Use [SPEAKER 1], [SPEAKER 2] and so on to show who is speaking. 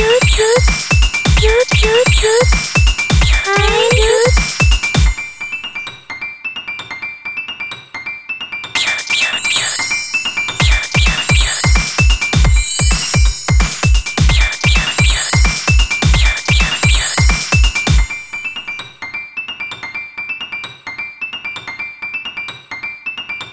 [SPEAKER 1] Cute, cute, cute, cute, cute.